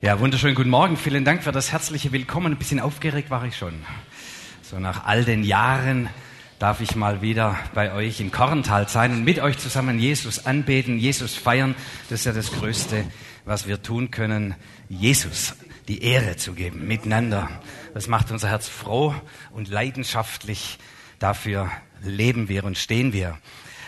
Ja, wunderschönen guten Morgen. Vielen Dank für das herzliche Willkommen. Ein bisschen aufgeregt war ich schon. So nach all den Jahren darf ich mal wieder bei euch in Korntal sein und mit euch zusammen Jesus anbeten, Jesus feiern. Das ist ja das Größte, was wir tun können, Jesus die Ehre zu geben, miteinander. Das macht unser Herz froh und leidenschaftlich. Dafür leben wir und stehen wir.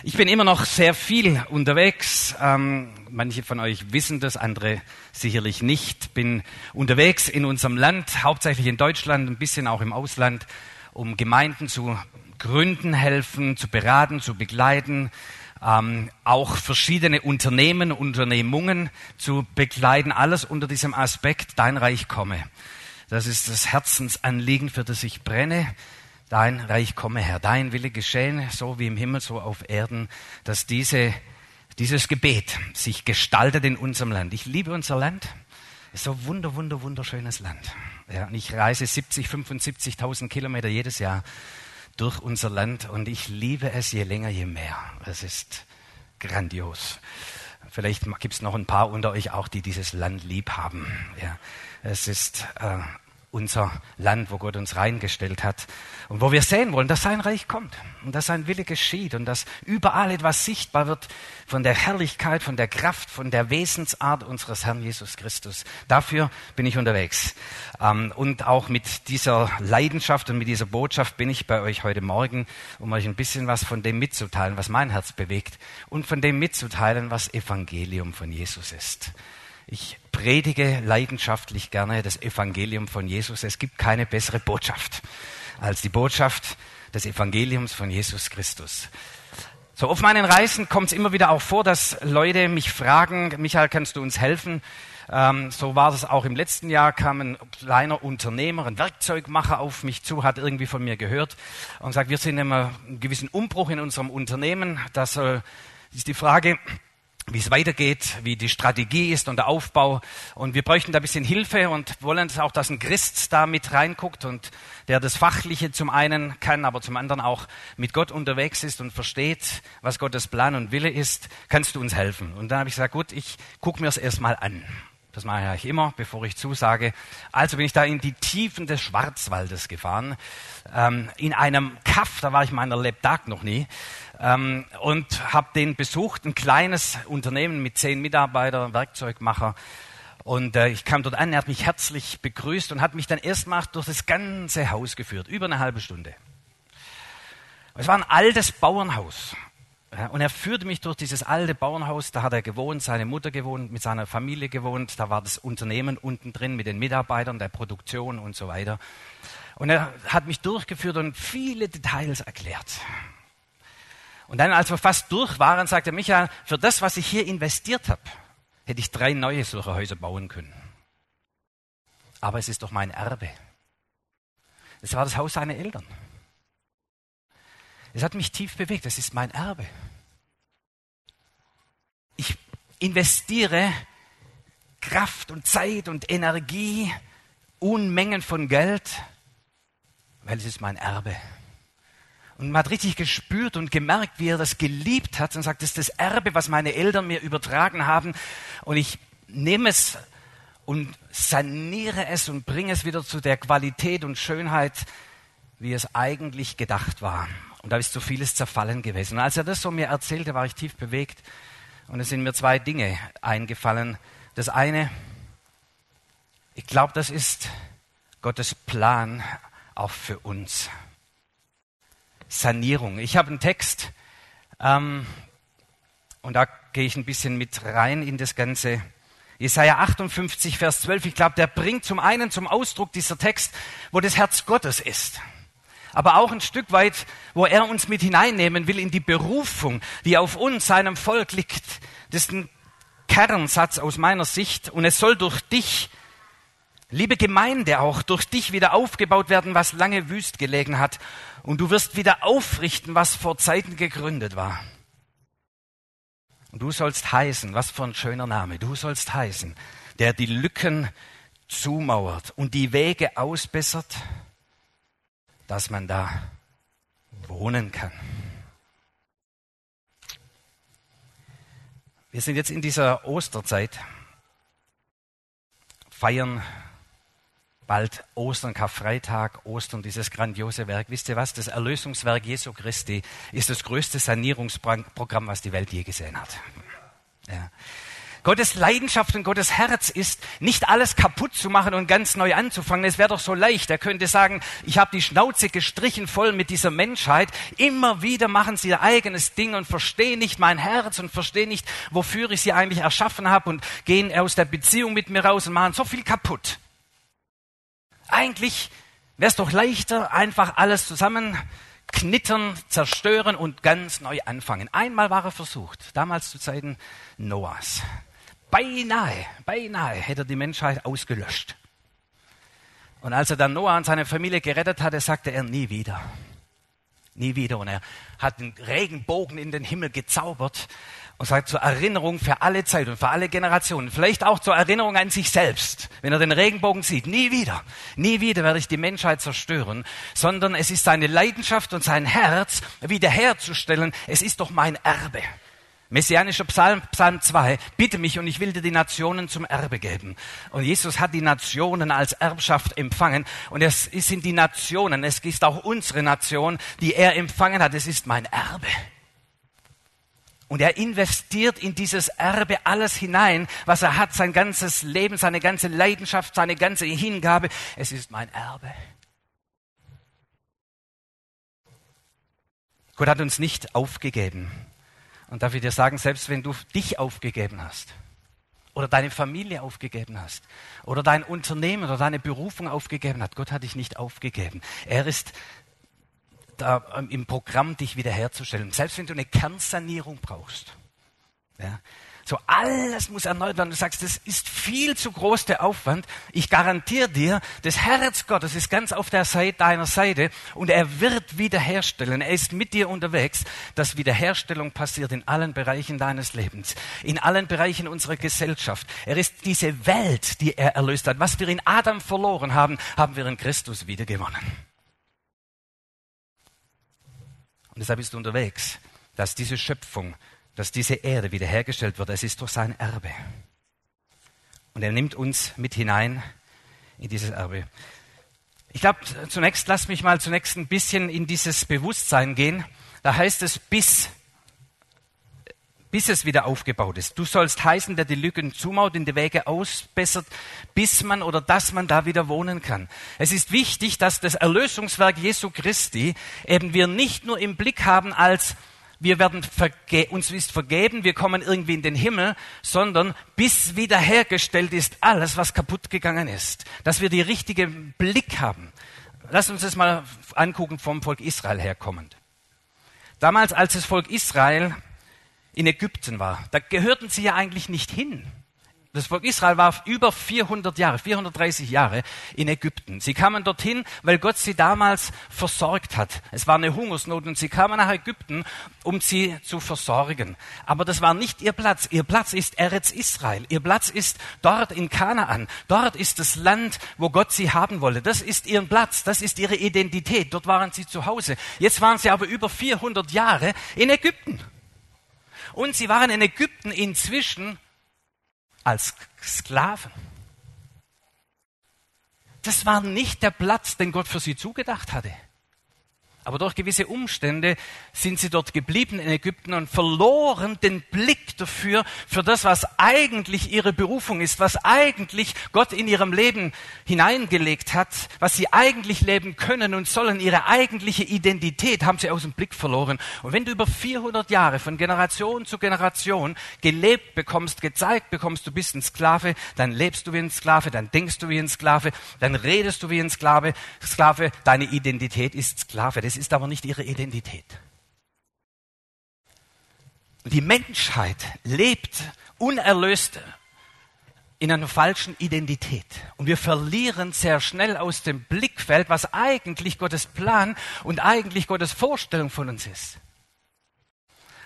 Ich bin immer noch sehr viel unterwegs. Ähm, manche von euch wissen das, andere sicherlich nicht. Bin unterwegs in unserem Land, hauptsächlich in Deutschland, ein bisschen auch im Ausland, um Gemeinden zu gründen, helfen, zu beraten, zu begleiten, ähm, auch verschiedene Unternehmen, Unternehmungen zu begleiten. Alles unter diesem Aspekt, dein Reich komme. Das ist das Herzensanliegen, für das ich brenne. Dein Reich komme, Herr, dein Wille geschehen, so wie im Himmel, so auf Erden, dass diese, dieses Gebet sich gestaltet in unserem Land. Ich liebe unser Land. Es ist so wunder, wunder, wunderschönes Land. Ja, und ich reise 70, 75.000 Kilometer jedes Jahr durch unser Land und ich liebe es je länger, je mehr. Es ist grandios. Vielleicht gibt es noch ein paar unter euch auch, die dieses Land lieb haben. Ja, es ist äh, unser Land, wo Gott uns reingestellt hat und wo wir sehen wollen, dass sein Reich kommt und dass sein Wille geschieht und dass überall etwas sichtbar wird von der Herrlichkeit, von der Kraft, von der Wesensart unseres Herrn Jesus Christus. Dafür bin ich unterwegs. Ähm, und auch mit dieser Leidenschaft und mit dieser Botschaft bin ich bei euch heute Morgen, um euch ein bisschen was von dem mitzuteilen, was mein Herz bewegt und von dem mitzuteilen, was Evangelium von Jesus ist. Ich predige leidenschaftlich gerne das Evangelium von Jesus. Es gibt keine bessere Botschaft als die Botschaft des Evangeliums von Jesus Christus. So auf meinen Reisen kommt es immer wieder auch vor, dass Leute mich fragen, Michael, kannst du uns helfen? Ähm, so war das auch im letzten Jahr, kam ein kleiner Unternehmer, ein Werkzeugmacher auf mich zu, hat irgendwie von mir gehört und sagt, wir sind in einem gewissen Umbruch in unserem Unternehmen. Das äh, ist die Frage, wie es weitergeht, wie die Strategie ist und der Aufbau. Und wir bräuchten da ein bisschen Hilfe und wollen auch, dass ein Christ da mit reinguckt und der das Fachliche zum einen kann, aber zum anderen auch mit Gott unterwegs ist und versteht, was Gottes Plan und Wille ist. Kannst du uns helfen? Und dann habe ich gesagt, gut, ich gucke mir es erstmal an. Das mache ich immer, bevor ich zusage. Also bin ich da in die Tiefen des Schwarzwaldes gefahren, ähm, in einem Kaff, da war ich meiner Lebtag noch nie, ähm, und habe den besucht, ein kleines Unternehmen mit zehn Mitarbeitern, Werkzeugmacher. Und äh, ich kam dort an, er hat mich herzlich begrüßt und hat mich dann erstmal durch das ganze Haus geführt, über eine halbe Stunde. Es war ein altes Bauernhaus. Ja, und er führte mich durch dieses alte Bauernhaus, da hat er gewohnt, seine Mutter gewohnt, mit seiner Familie gewohnt, da war das Unternehmen unten drin mit den Mitarbeitern, der Produktion und so weiter. Und er hat mich durchgeführt und viele Details erklärt. Und dann, als wir fast durch waren, sagte Michael, für das, was ich hier investiert habe, hätte ich drei neue solche Häuser bauen können. Aber es ist doch mein Erbe. Es war das Haus seiner Eltern. Es hat mich tief bewegt. Es ist mein Erbe. Ich investiere Kraft und Zeit und Energie, Unmengen von Geld, weil es ist mein Erbe. Und man hat richtig gespürt und gemerkt, wie er das geliebt hat und sagt, das ist das Erbe, was meine Eltern mir übertragen haben. Und ich nehme es und saniere es und bringe es wieder zu der Qualität und Schönheit, wie es eigentlich gedacht war. Und da ist so vieles zerfallen gewesen. Und als er das so mir erzählte, war ich tief bewegt. Und es sind mir zwei Dinge eingefallen. Das eine, ich glaube, das ist Gottes Plan auch für uns. Sanierung. Ich habe einen Text ähm, und da gehe ich ein bisschen mit rein in das Ganze. Jesaja 58, Vers 12, ich glaube, der bringt zum einen zum Ausdruck dieser Text, wo das Herz Gottes ist aber auch ein Stück weit, wo er uns mit hineinnehmen will in die Berufung, die auf uns, seinem Volk liegt. Das ist ein Kernsatz aus meiner Sicht und es soll durch dich, liebe Gemeinde auch, durch dich wieder aufgebaut werden, was lange wüst gelegen hat und du wirst wieder aufrichten, was vor Zeiten gegründet war. Und du sollst heißen, was für ein schöner Name, du sollst heißen, der die Lücken zumauert und die Wege ausbessert dass man da wohnen kann. Wir sind jetzt in dieser Osterzeit. feiern bald Ostern, Karfreitag, Ostern, dieses grandiose Werk. Wisst ihr was? Das Erlösungswerk Jesu Christi ist das größte Sanierungsprogramm, was die Welt je gesehen hat. Ja. Gottes Leidenschaft und Gottes Herz ist, nicht alles kaputt zu machen und ganz neu anzufangen. Es wäre doch so leicht. Er könnte sagen, ich habe die Schnauze gestrichen voll mit dieser Menschheit. Immer wieder machen sie ihr eigenes Ding und verstehen nicht mein Herz und verstehen nicht, wofür ich sie eigentlich erschaffen habe und gehen aus der Beziehung mit mir raus und machen so viel kaputt. Eigentlich wäre es doch leichter, einfach alles zusammen knittern, zerstören und ganz neu anfangen. Einmal war er versucht, damals zu Zeiten Noahs. Beinahe, beinahe hätte er die Menschheit ausgelöscht. Und als er dann Noah und seine Familie gerettet hatte, sagte er nie wieder. Nie wieder. Und er hat den Regenbogen in den Himmel gezaubert und sagt zur Erinnerung für alle Zeit und für alle Generationen, vielleicht auch zur Erinnerung an sich selbst, wenn er den Regenbogen sieht, nie wieder, nie wieder werde ich die Menschheit zerstören, sondern es ist seine Leidenschaft und sein Herz wiederherzustellen. Es ist doch mein Erbe. Messianischer Psalm, Psalm 2, bitte mich und ich will dir die Nationen zum Erbe geben. Und Jesus hat die Nationen als Erbschaft empfangen und es sind die Nationen, es ist auch unsere Nation, die er empfangen hat. Es ist mein Erbe. Und er investiert in dieses Erbe alles hinein, was er hat, sein ganzes Leben, seine ganze Leidenschaft, seine ganze Hingabe. Es ist mein Erbe. Gott hat uns nicht aufgegeben. Und darf ich dir sagen, selbst wenn du dich aufgegeben hast oder deine Familie aufgegeben hast oder dein Unternehmen oder deine Berufung aufgegeben hat, Gott hat dich nicht aufgegeben. Er ist da ähm, im Programm, dich wiederherzustellen. Selbst wenn du eine Kernsanierung brauchst. Ja, so alles muss erneuert werden. Du sagst, das ist viel zu groß der Aufwand. Ich garantiere dir, das Herz Gottes ist ganz auf der Seite deiner Seite und er wird wiederherstellen. Er ist mit dir unterwegs, dass Wiederherstellung passiert in allen Bereichen deines Lebens, in allen Bereichen unserer Gesellschaft. Er ist diese Welt, die er erlöst hat. Was wir in Adam verloren haben, haben wir in Christus wiedergewonnen. Und deshalb ist du unterwegs, dass diese Schöpfung dass diese Erde wiederhergestellt wird. Es ist doch sein Erbe. Und er nimmt uns mit hinein in dieses Erbe. Ich glaube, zunächst lass mich mal zunächst ein bisschen in dieses Bewusstsein gehen. Da heißt es bis, bis es wieder aufgebaut ist. Du sollst heißen, der die Lücken zumaut, in die Wege ausbessert, bis man oder dass man da wieder wohnen kann. Es ist wichtig, dass das Erlösungswerk Jesu Christi eben wir nicht nur im Blick haben als wir werden uns ist vergeben, wir kommen irgendwie in den Himmel, sondern bis wiederhergestellt ist alles, was kaputt gegangen ist. Dass wir die richtige Blick haben. Lass uns das mal angucken vom Volk Israel herkommend. Damals, als das Volk Israel in Ägypten war, da gehörten sie ja eigentlich nicht hin. Das Volk Israel war über 400 Jahre, 430 Jahre in Ägypten. Sie kamen dorthin, weil Gott sie damals versorgt hat. Es war eine Hungersnot und sie kamen nach Ägypten, um sie zu versorgen. Aber das war nicht ihr Platz. Ihr Platz ist Eretz Israel. Ihr Platz ist dort in Kanaan. Dort ist das Land, wo Gott sie haben wolle. Das ist ihr Platz. Das ist ihre Identität. Dort waren sie zu Hause. Jetzt waren sie aber über 400 Jahre in Ägypten. Und sie waren in Ägypten inzwischen als Sklaven. Das war nicht der Platz, den Gott für sie zugedacht hatte. Aber durch gewisse Umstände sind sie dort geblieben in Ägypten und verloren den Blick dafür, für das, was eigentlich ihre Berufung ist, was eigentlich Gott in ihrem Leben hineingelegt hat, was sie eigentlich leben können und sollen. Ihre eigentliche Identität haben sie aus dem Blick verloren. Und wenn du über 400 Jahre von Generation zu Generation gelebt bekommst, gezeigt bekommst, du bist ein Sklave, dann lebst du wie ein Sklave, dann denkst du wie ein Sklave, dann redest du wie ein Sklave, Sklave, deine Identität ist Sklave. Das ist aber nicht ihre Identität. Die Menschheit lebt unerlöst in einer falschen Identität. Und wir verlieren sehr schnell aus dem Blickfeld, was eigentlich Gottes Plan und eigentlich Gottes Vorstellung von uns ist.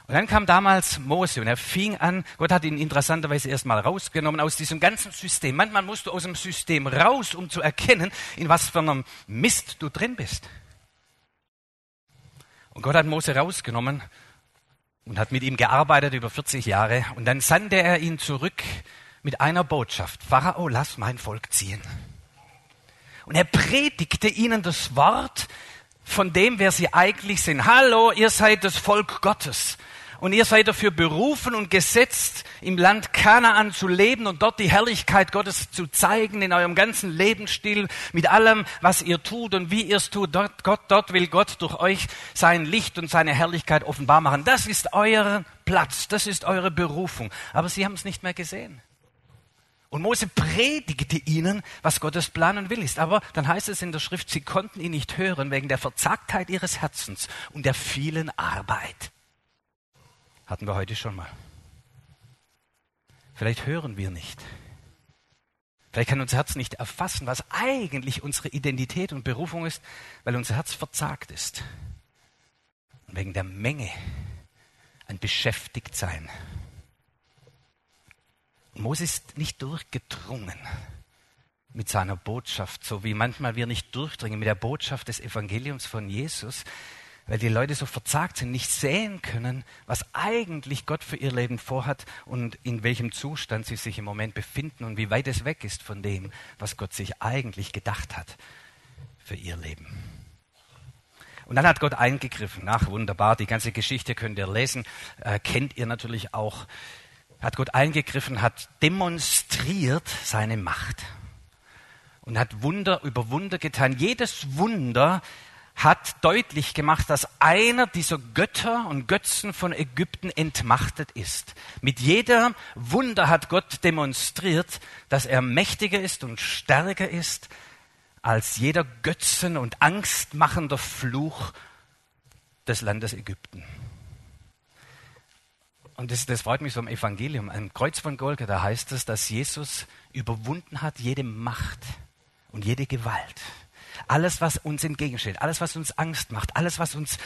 Und dann kam damals Mose und er fing an, Gott hat ihn interessanterweise erstmal rausgenommen aus diesem ganzen System. Manchmal musst du aus dem System raus, um zu erkennen, in was für einem Mist du drin bist. Und Gott hat Mose rausgenommen und hat mit ihm gearbeitet über 40 Jahre. Und dann sandte er ihn zurück mit einer Botschaft. Pharao, lass mein Volk ziehen. Und er predigte ihnen das Wort von dem, wer sie eigentlich sind. Hallo, ihr seid das Volk Gottes. Und ihr seid dafür berufen und gesetzt, im Land Kanaan zu leben und dort die Herrlichkeit Gottes zu zeigen in eurem ganzen Lebensstil, mit allem, was ihr tut und wie ihr es tut. Dort, Gott, dort will Gott durch euch sein Licht und seine Herrlichkeit offenbar machen. Das ist euer Platz, das ist eure Berufung. Aber sie haben es nicht mehr gesehen. Und Mose predigte ihnen, was Gottes Plan und Will ist. Aber dann heißt es in der Schrift, sie konnten ihn nicht hören wegen der Verzagtheit ihres Herzens und der vielen Arbeit. Hatten wir heute schon mal. Vielleicht hören wir nicht. Vielleicht kann unser Herz nicht erfassen, was eigentlich unsere Identität und Berufung ist, weil unser Herz verzagt ist. Und wegen der Menge ein Beschäftigtsein. Mose ist nicht durchgedrungen mit seiner Botschaft, so wie manchmal wir nicht durchdringen mit der Botschaft des Evangeliums von Jesus, weil die Leute so verzagt sind, nicht sehen können, was eigentlich Gott für ihr Leben vorhat und in welchem Zustand sie sich im Moment befinden und wie weit es weg ist von dem, was Gott sich eigentlich gedacht hat für ihr Leben. Und dann hat Gott eingegriffen. Ach, wunderbar, die ganze Geschichte könnt ihr lesen, äh, kennt ihr natürlich auch. Hat Gott eingegriffen, hat demonstriert seine Macht und hat Wunder über Wunder getan. Jedes Wunder hat deutlich gemacht, dass einer dieser Götter und Götzen von Ägypten entmachtet ist. Mit jedem Wunder hat Gott demonstriert, dass er mächtiger ist und stärker ist als jeder Götzen und angstmachender Fluch des Landes Ägypten. Und das, das freut mich so im Evangelium. Am Kreuz von Golgatha heißt es, dass Jesus überwunden hat jede Macht und jede Gewalt alles, was uns entgegensteht, alles, was uns Angst macht, alles, was uns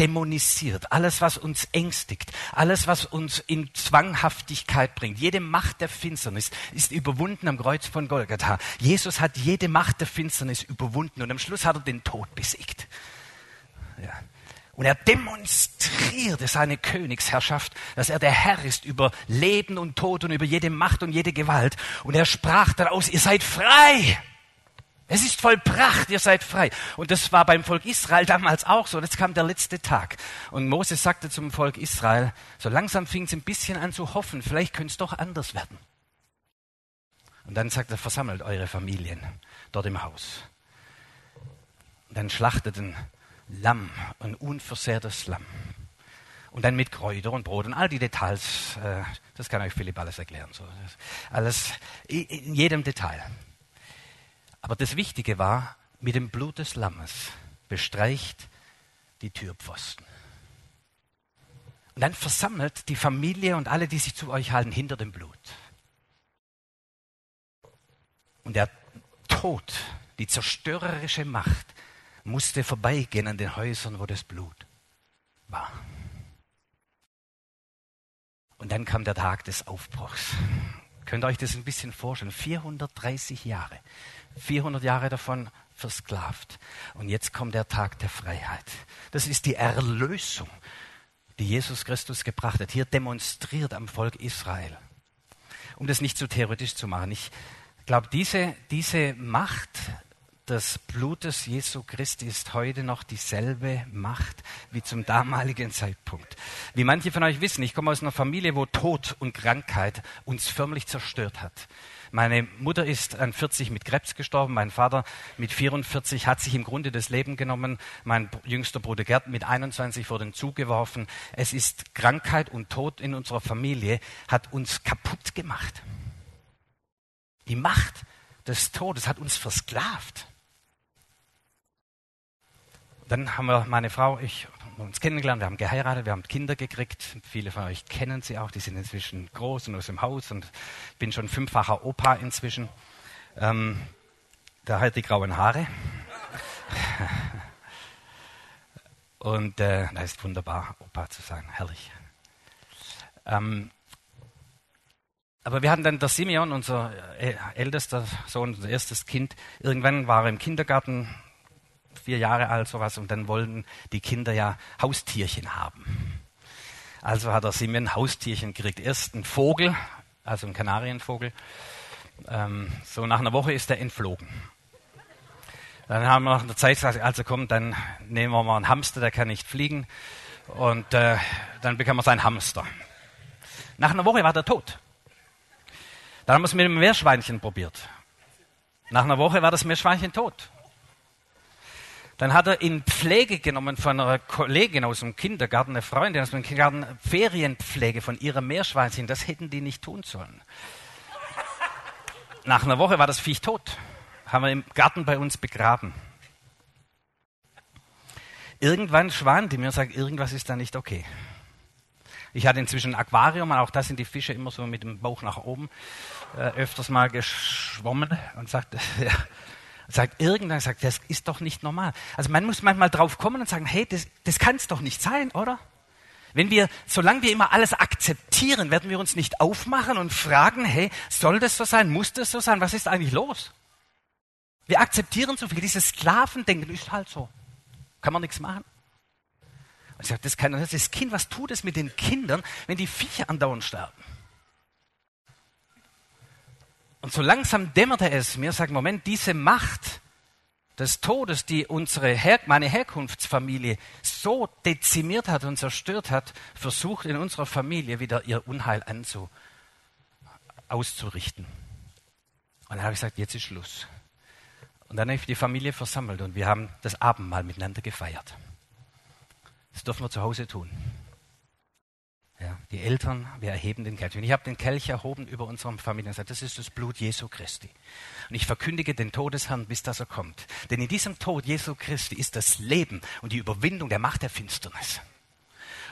dämonisiert, alles, was uns ängstigt, alles, was uns in Zwanghaftigkeit bringt, jede Macht der Finsternis ist überwunden am Kreuz von Golgatha. Jesus hat jede Macht der Finsternis überwunden und am Schluss hat er den Tod besiegt. Ja. Und er demonstrierte seine Königsherrschaft, dass er der Herr ist über Leben und Tod und über jede Macht und jede Gewalt. Und er sprach daraus, ihr seid frei. Es ist vollbracht, ihr seid frei. Und das war beim Volk Israel damals auch so. Jetzt kam der letzte Tag. Und Moses sagte zum Volk Israel, so langsam fing es ein bisschen an zu hoffen, vielleicht könnte es doch anders werden. Und dann sagt er, versammelt eure Familien dort im Haus. Und dann schlachteten Lamm, ein unversehrtes Lamm. Und dann mit Kräuter und Brot und all die Details, äh, das kann euch Philipp alles erklären. Alles in jedem Detail. Aber das Wichtige war, mit dem Blut des Lammes bestreicht die Türpfosten. Und dann versammelt die Familie und alle, die sich zu euch halten, hinter dem Blut. Und der Tod, die zerstörerische Macht, musste vorbeigehen an den Häusern, wo das Blut war. Und dann kam der Tag des Aufbruchs. Könnt ihr euch das ein bisschen vorstellen? 430 Jahre 400 Jahre davon versklavt. Und jetzt kommt der Tag der Freiheit. Das ist die Erlösung, die Jesus Christus gebracht hat, hier demonstriert am Volk Israel. Um das nicht zu theoretisch zu machen. Ich glaube, diese, diese Macht des Blutes Jesu Christi ist heute noch dieselbe Macht wie zum damaligen Zeitpunkt. Wie manche von euch wissen, ich komme aus einer Familie, wo Tod und Krankheit uns förmlich zerstört hat. Meine Mutter ist an 40 mit Krebs gestorben, mein Vater mit 44 hat sich im Grunde das Leben genommen, mein jüngster Bruder Gerd mit 21 vor den Zug geworfen. Es ist Krankheit und Tod in unserer Familie, hat uns kaputt gemacht. Die Macht des Todes hat uns versklavt. Dann haben wir meine Frau, ich uns kennengelernt, wir haben geheiratet, wir haben Kinder gekriegt. Viele von euch kennen sie auch, die sind inzwischen groß und aus dem Haus und ich bin schon fünffacher Opa inzwischen. Ähm, da hat die grauen Haare. Und äh, das ist wunderbar, Opa zu sein, herrlich. Ähm, aber wir hatten dann der Simeon, unser äh, ältester Sohn, unser erstes Kind. Irgendwann war er im Kindergarten, vier Jahre alt, sowas, und dann wollten die Kinder ja Haustierchen haben. Also hat er Simeon Haustierchen gekriegt. Erst ein Vogel also ein Kanarienvogel. Ähm, so nach einer Woche ist er entflogen. Dann haben wir nach einer Zeit gesagt, also komm, dann nehmen wir mal einen Hamster, der kann nicht fliegen. Und äh, dann bekam er seinen Hamster. Nach einer Woche war der tot. Dann haben wir es mit dem Meerschweinchen probiert. Nach einer Woche war das Meerschweinchen tot. Dann hat er in Pflege genommen von einer Kollegin aus dem Kindergarten, eine Freundin aus dem Kindergarten, Ferienpflege von ihrem Meerschweinchen. Das hätten die nicht tun sollen. Nach einer Woche war das Viech tot. Haben wir im Garten bei uns begraben. Irgendwann schwan die mir und sagt, irgendwas ist da nicht okay. Ich hatte inzwischen ein Aquarium und auch da sind die Fische immer so mit dem Bauch nach oben äh, öfters mal geschwommen und sagt, ja, sagt irgendwann, sagt, das ist doch nicht normal. Also man muss manchmal drauf kommen und sagen, hey, das, das kann es doch nicht sein, oder? Wenn wir, solange wir immer alles akzeptieren, werden wir uns nicht aufmachen und fragen, hey, soll das so sein? Muss das so sein? Was ist eigentlich los? Wir akzeptieren so viel. Dieses Sklavendenken ist halt so. Kann man nichts machen. Und ich sage, das kann das Kind, was tut es mit den Kindern, wenn die Viecher andauernd sterben? Und so langsam dämmerte es mir, sagt, Moment, diese Macht des Todes, die unsere Her meine Herkunftsfamilie so dezimiert hat und zerstört hat, versucht in unserer Familie wieder ihr Unheil anzu, auszurichten. Und dann habe ich gesagt, jetzt ist Schluss. Und dann habe ich die Familie versammelt und wir haben das Abendmahl miteinander gefeiert. Das dürfen wir zu Hause tun. Ja, die Eltern, wir erheben den Kelch. Und ich habe den Kelch erhoben über unserem Familien und gesagt, das ist das Blut Jesu Christi. Und ich verkündige den Todesherrn, bis dass er kommt. Denn in diesem Tod Jesu Christi ist das Leben und die Überwindung der Macht der Finsternis.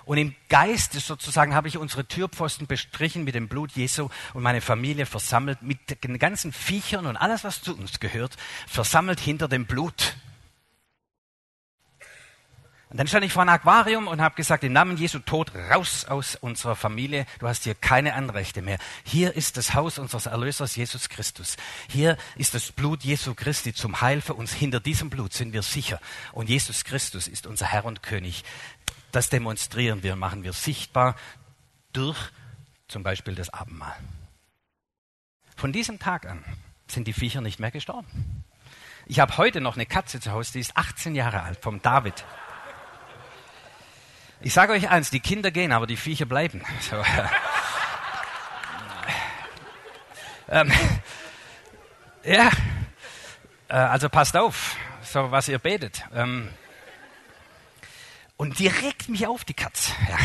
Und im Geiste sozusagen habe ich unsere Türpfosten bestrichen mit dem Blut Jesu und meine Familie versammelt mit den ganzen Viechern und alles, was zu uns gehört, versammelt hinter dem Blut und dann stand ich vor einem Aquarium und habe gesagt, im Namen Jesu Tod raus aus unserer Familie. Du hast hier keine Anrechte mehr. Hier ist das Haus unseres Erlösers Jesus Christus. Hier ist das Blut Jesu Christi zum Heil für uns. Hinter diesem Blut sind wir sicher. Und Jesus Christus ist unser Herr und König. Das demonstrieren wir, machen wir sichtbar durch zum Beispiel das Abendmahl. Von diesem Tag an sind die Viecher nicht mehr gestorben. Ich habe heute noch eine Katze zu Hause, die ist 18 Jahre alt, vom David. Ich sage euch eins, die Kinder gehen, aber die Viecher bleiben. So. ähm, ja, äh, also passt auf, so was ihr betet. Ähm, und die regt mich auf, die Katze. Ja.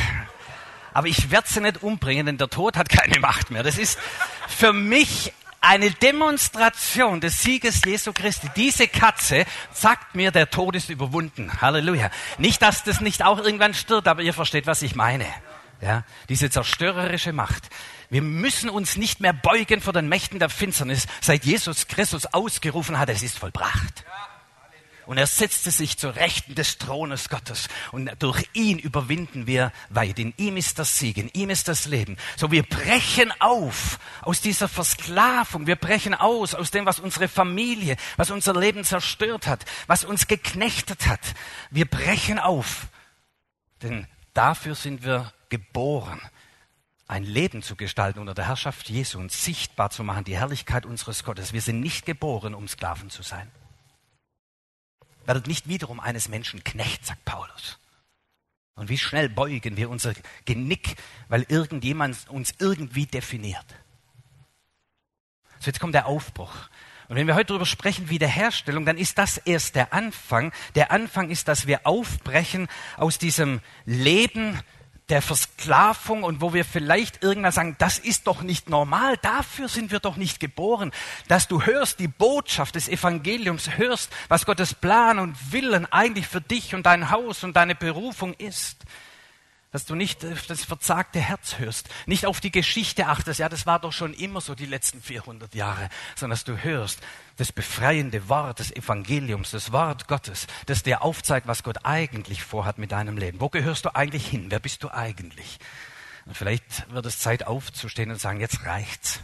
Aber ich werde sie nicht umbringen, denn der Tod hat keine Macht mehr. Das ist für mich eine Demonstration des Sieges Jesu Christi. Diese Katze sagt mir, der Tod ist überwunden. Halleluja. Nicht, dass das nicht auch irgendwann stirbt, aber ihr versteht, was ich meine. Ja, diese zerstörerische Macht. Wir müssen uns nicht mehr beugen vor den Mächten der Finsternis, seit Jesus Christus ausgerufen hat, es ist vollbracht. Ja. Und er setzte sich zur Rechten des Thrones Gottes. Und durch ihn überwinden wir weit. In ihm ist das Sieg, in ihm ist das Leben. So wir brechen auf aus dieser Versklavung. Wir brechen aus aus dem, was unsere Familie, was unser Leben zerstört hat, was uns geknechtet hat. Wir brechen auf. Denn dafür sind wir geboren ein Leben zu gestalten unter der Herrschaft Jesu und sichtbar zu machen, die Herrlichkeit unseres Gottes. Wir sind nicht geboren, um Sklaven zu sein werdet nicht wiederum eines Menschen Knecht, sagt Paulus. Und wie schnell beugen wir unser Genick, weil irgendjemand uns irgendwie definiert. So, jetzt kommt der Aufbruch. Und wenn wir heute darüber sprechen, Wiederherstellung, dann ist das erst der Anfang. Der Anfang ist, dass wir aufbrechen aus diesem Leben der Versklavung und wo wir vielleicht irgendwann sagen, das ist doch nicht normal, dafür sind wir doch nicht geboren, dass du hörst die Botschaft des Evangeliums, hörst, was Gottes Plan und Willen eigentlich für dich und dein Haus und deine Berufung ist dass du nicht auf das verzagte Herz hörst, nicht auf die Geschichte achtest, ja, das war doch schon immer so die letzten 400 Jahre, sondern dass du hörst das befreiende Wort des Evangeliums, das Wort Gottes, das dir aufzeigt, was Gott eigentlich vorhat mit deinem Leben. Wo gehörst du eigentlich hin? Wer bist du eigentlich? Und vielleicht wird es Zeit aufzustehen und sagen, jetzt reicht's.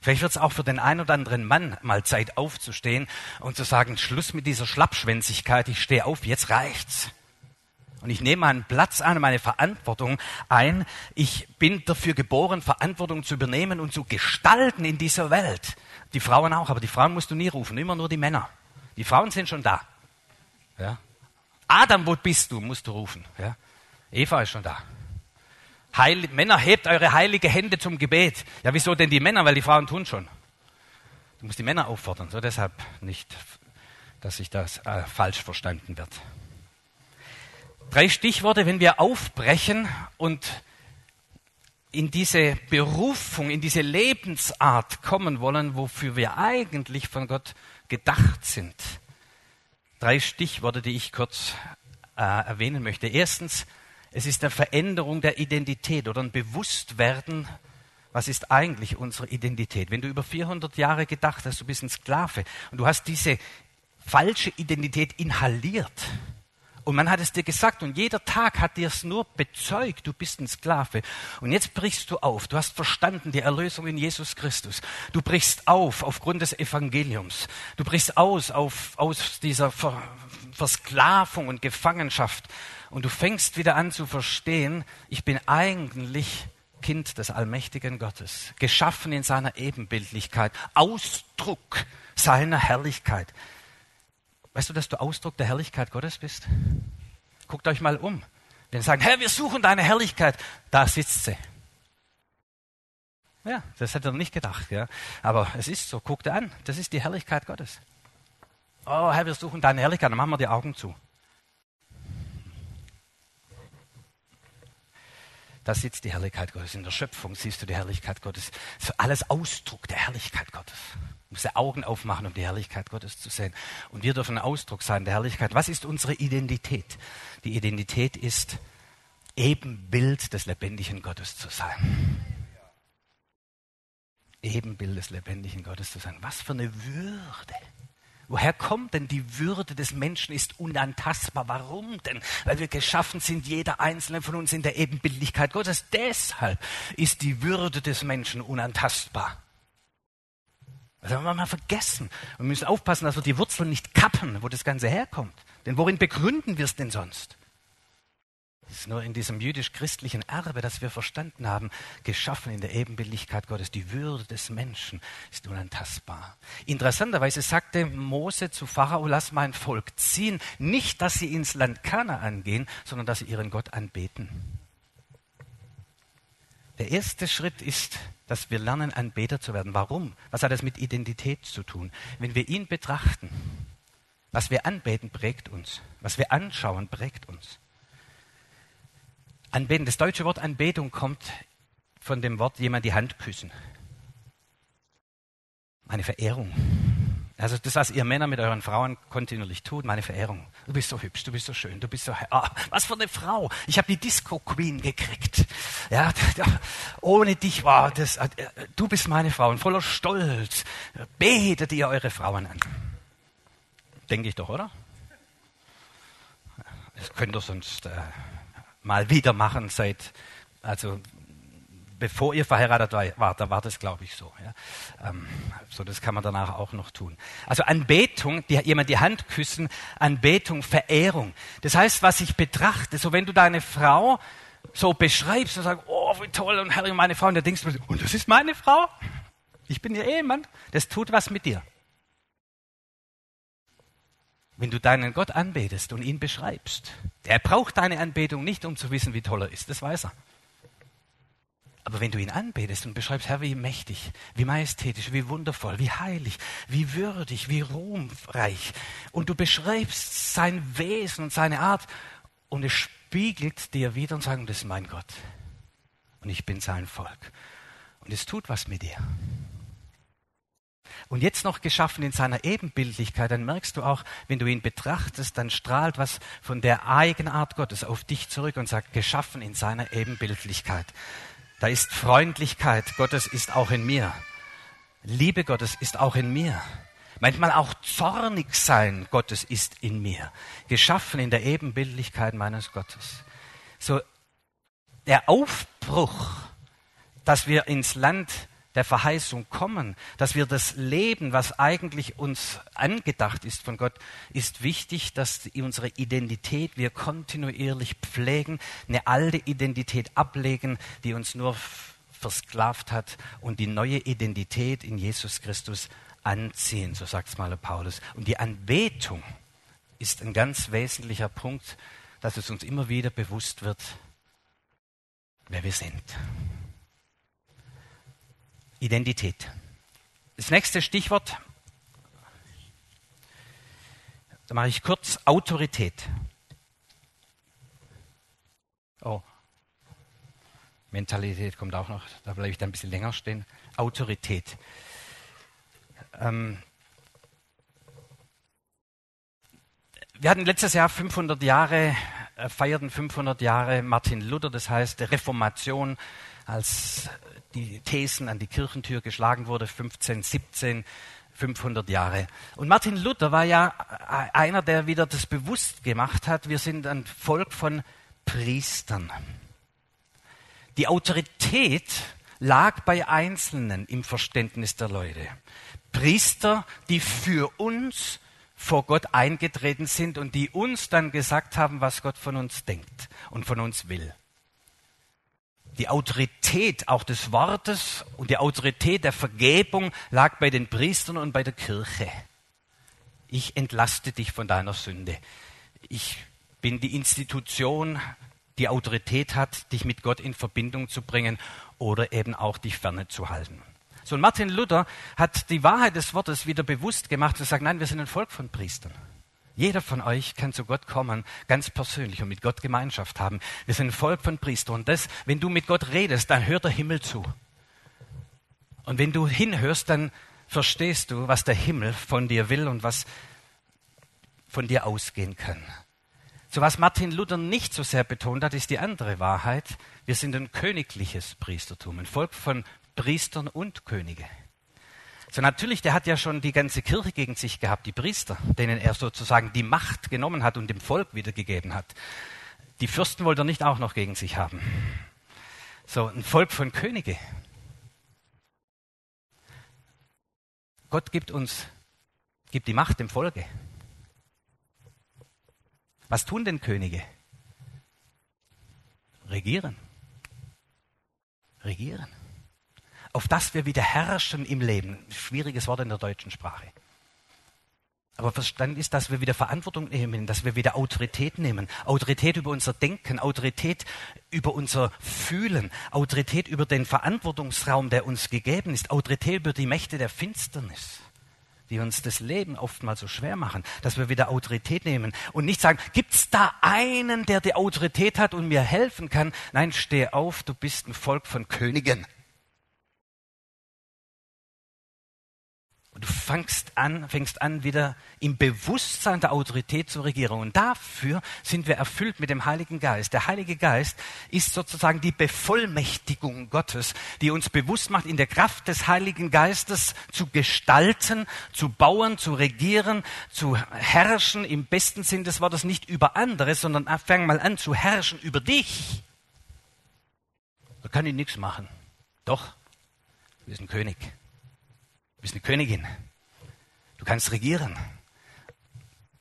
Vielleicht wird es auch für den einen oder anderen Mann mal Zeit aufzustehen und zu sagen, Schluss mit dieser Schlappschwänzigkeit, ich stehe auf, jetzt reicht's. Und ich nehme meinen Platz an, meine Verantwortung ein. Ich bin dafür geboren, Verantwortung zu übernehmen und zu gestalten in dieser Welt. Die Frauen auch, aber die Frauen musst du nie rufen, immer nur die Männer. Die Frauen sind schon da. Ja? Adam, wo bist du? musst du rufen. Ja? Eva ist schon da. Heil Männer, hebt eure heilige Hände zum Gebet. Ja, wieso denn die Männer? Weil die Frauen tun schon. Du musst die Männer auffordern. So deshalb nicht, dass sich das äh, falsch verstanden wird. Drei Stichworte, wenn wir aufbrechen und in diese Berufung, in diese Lebensart kommen wollen, wofür wir eigentlich von Gott gedacht sind. Drei Stichworte, die ich kurz äh, erwähnen möchte. Erstens, es ist eine Veränderung der Identität oder ein Bewusstwerden, was ist eigentlich unsere Identität. Wenn du über 400 Jahre gedacht hast, du bist ein Sklave und du hast diese falsche Identität inhaliert, und man hat es dir gesagt und jeder Tag hat dir es nur bezeugt, du bist ein Sklave. Und jetzt brichst du auf. Du hast verstanden die Erlösung in Jesus Christus. Du brichst auf aufgrund des Evangeliums. Du brichst aus auf, aus dieser Ver Versklavung und Gefangenschaft. Und du fängst wieder an zu verstehen, ich bin eigentlich Kind des allmächtigen Gottes, geschaffen in seiner Ebenbildlichkeit, Ausdruck seiner Herrlichkeit. Weißt du, dass du Ausdruck der Herrlichkeit Gottes bist? Guckt euch mal um. Wenn sie sagen, Herr, wir suchen deine Herrlichkeit, da sitzt sie. Ja, das hätte er nicht gedacht, ja. Aber es ist so, guckt an, das ist die Herrlichkeit Gottes. Oh, Herr, wir suchen deine Herrlichkeit, dann machen wir die Augen zu. Da sitzt die Herrlichkeit Gottes. In der Schöpfung siehst du die Herrlichkeit Gottes. Das alles Ausdruck der Herrlichkeit Gottes. Du musst die Augen aufmachen, um die Herrlichkeit Gottes zu sehen. Und wir dürfen ein Ausdruck sein der Herrlichkeit. Was ist unsere Identität? Die Identität ist, Ebenbild des lebendigen Gottes zu sein. Ebenbild des lebendigen Gottes zu sein. Was für eine Würde. Woher kommt denn die Würde des Menschen ist unantastbar? Warum denn? Weil wir geschaffen sind, jeder einzelne von uns in der Ebenbildlichkeit Gottes. Deshalb ist die Würde des Menschen unantastbar. Das haben wir mal vergessen. wir müssen aufpassen, dass wir die Wurzeln nicht kappen, wo das Ganze herkommt. Denn worin begründen wir es denn sonst? Es ist nur in diesem jüdisch-christlichen Erbe, das wir verstanden haben, geschaffen in der Ebenbildlichkeit Gottes. Die Würde des Menschen ist unantastbar. Interessanterweise sagte Mose zu Pharao, lass mein Volk ziehen. Nicht, dass sie ins Land Kana angehen, sondern dass sie ihren Gott anbeten. Der erste Schritt ist, dass wir lernen, Anbeter zu werden. Warum? Was hat das mit Identität zu tun? Wenn wir ihn betrachten, was wir anbeten, prägt uns. Was wir anschauen, prägt uns. Anbeten, das deutsche Wort Anbetung kommt von dem Wort jemand die Hand küssen. Eine Verehrung. Also das, was ihr Männer mit euren Frauen kontinuierlich tut, meine Verehrung. Du bist so hübsch, du bist so schön, du bist so... Ah, was für eine Frau. Ich habe die Disco Queen gekriegt. Ja, ohne dich war das... Äh, du bist meine Frau und voller Stolz betet ihr eure Frauen an. Denke ich doch, oder? Das könnt ihr sonst äh, mal wieder machen seit... Also bevor ihr verheiratet wart, da war das, glaube ich, so. Ja. Ähm, so, das kann man danach auch noch tun. Also Anbetung, die, jemand die Hand küssen, Anbetung, Verehrung. Das heißt, was ich betrachte, so wenn du deine Frau so beschreibst und sagst, oh, wie toll und herrlich meine Frau, und dann denkst du, und das ist meine Frau? Ich bin ihr Ehemann. Das tut was mit dir. Wenn du deinen Gott anbetest und ihn beschreibst, der braucht deine Anbetung nicht, um zu wissen, wie toll er ist. Das weiß er. Aber wenn du ihn anbetest und beschreibst, Herr, wie mächtig, wie majestätisch, wie wundervoll, wie heilig, wie würdig, wie ruhmreich, und du beschreibst sein Wesen und seine Art, und es spiegelt dir wieder und sagt, das ist mein Gott. Und ich bin sein Volk. Und es tut was mit dir. Und jetzt noch geschaffen in seiner Ebenbildlichkeit, dann merkst du auch, wenn du ihn betrachtest, dann strahlt was von der Eigenart Gottes auf dich zurück und sagt, geschaffen in seiner Ebenbildlichkeit. Da ist Freundlichkeit Gottes ist auch in mir. Liebe Gottes ist auch in mir. Manchmal auch zornig sein Gottes ist in mir. Geschaffen in der Ebenbildlichkeit meines Gottes. So der Aufbruch, dass wir ins Land der Verheißung kommen, dass wir das Leben, was eigentlich uns angedacht ist von Gott, ist wichtig, dass unsere Identität wir kontinuierlich pflegen, eine alte Identität ablegen, die uns nur versklavt hat und die neue Identität in Jesus Christus anziehen, so sagt es mal Paulus. Und die Anbetung ist ein ganz wesentlicher Punkt, dass es uns immer wieder bewusst wird, wer wir sind. Identität. Das nächste Stichwort, da mache ich kurz Autorität. Oh, Mentalität kommt auch noch, da bleibe ich dann ein bisschen länger stehen. Autorität. Ähm, wir hatten letztes Jahr 500 Jahre, äh, feierten 500 Jahre Martin Luther, das heißt Reformation, als die Thesen an die Kirchentür geschlagen wurde, 1517, 500 Jahre. Und Martin Luther war ja einer, der wieder das bewusst gemacht hat, wir sind ein Volk von Priestern. Die Autorität lag bei Einzelnen im Verständnis der Leute. Priester, die für uns vor Gott eingetreten sind und die uns dann gesagt haben, was Gott von uns denkt und von uns will. Die Autorität auch des Wortes und die Autorität der Vergebung lag bei den Priestern und bei der Kirche. Ich entlaste dich von deiner Sünde. Ich bin die Institution, die Autorität hat, dich mit Gott in Verbindung zu bringen oder eben auch dich ferne zu halten. So, und Martin Luther hat die Wahrheit des Wortes wieder bewusst gemacht und sagt, nein, wir sind ein Volk von Priestern. Jeder von euch kann zu Gott kommen, ganz persönlich und mit Gott Gemeinschaft haben. Wir sind ein Volk von Priestern. Und das, wenn du mit Gott redest, dann hört der Himmel zu. Und wenn du hinhörst, dann verstehst du, was der Himmel von dir will und was von dir ausgehen kann. So was Martin Luther nicht so sehr betont hat, ist die andere Wahrheit. Wir sind ein königliches Priestertum, ein Volk von Priestern und Könige. So natürlich, der hat ja schon die ganze Kirche gegen sich gehabt, die Priester, denen er sozusagen die Macht genommen hat und dem Volk wiedergegeben hat. Die Fürsten wollte er nicht auch noch gegen sich haben. So ein Volk von Könige. Gott gibt uns, gibt die Macht dem Volke. Was tun denn Könige? Regieren. Regieren auf das wir wieder herrschen im Leben. Schwieriges Wort in der deutschen Sprache. Aber verstanden ist, dass wir wieder Verantwortung nehmen, dass wir wieder Autorität nehmen. Autorität über unser Denken, Autorität über unser Fühlen, Autorität über den Verantwortungsraum, der uns gegeben ist, Autorität über die Mächte der Finsternis, die uns das Leben oftmals so schwer machen, dass wir wieder Autorität nehmen und nicht sagen, gibt's da einen, der die Autorität hat und mir helfen kann? Nein, steh auf, du bist ein Volk von Königen. Und du fängst an, fängst an, wieder im Bewusstsein der Autorität zu regieren. Und dafür sind wir erfüllt mit dem Heiligen Geist. Der Heilige Geist ist sozusagen die Bevollmächtigung Gottes, die uns bewusst macht, in der Kraft des Heiligen Geistes zu gestalten, zu bauen, zu regieren, zu herrschen, im besten Sinn des Wortes nicht über andere, sondern fang mal an zu herrschen über dich. Da kann ich nichts machen. Doch, du bist ein König. Bist eine Königin. Du kannst regieren.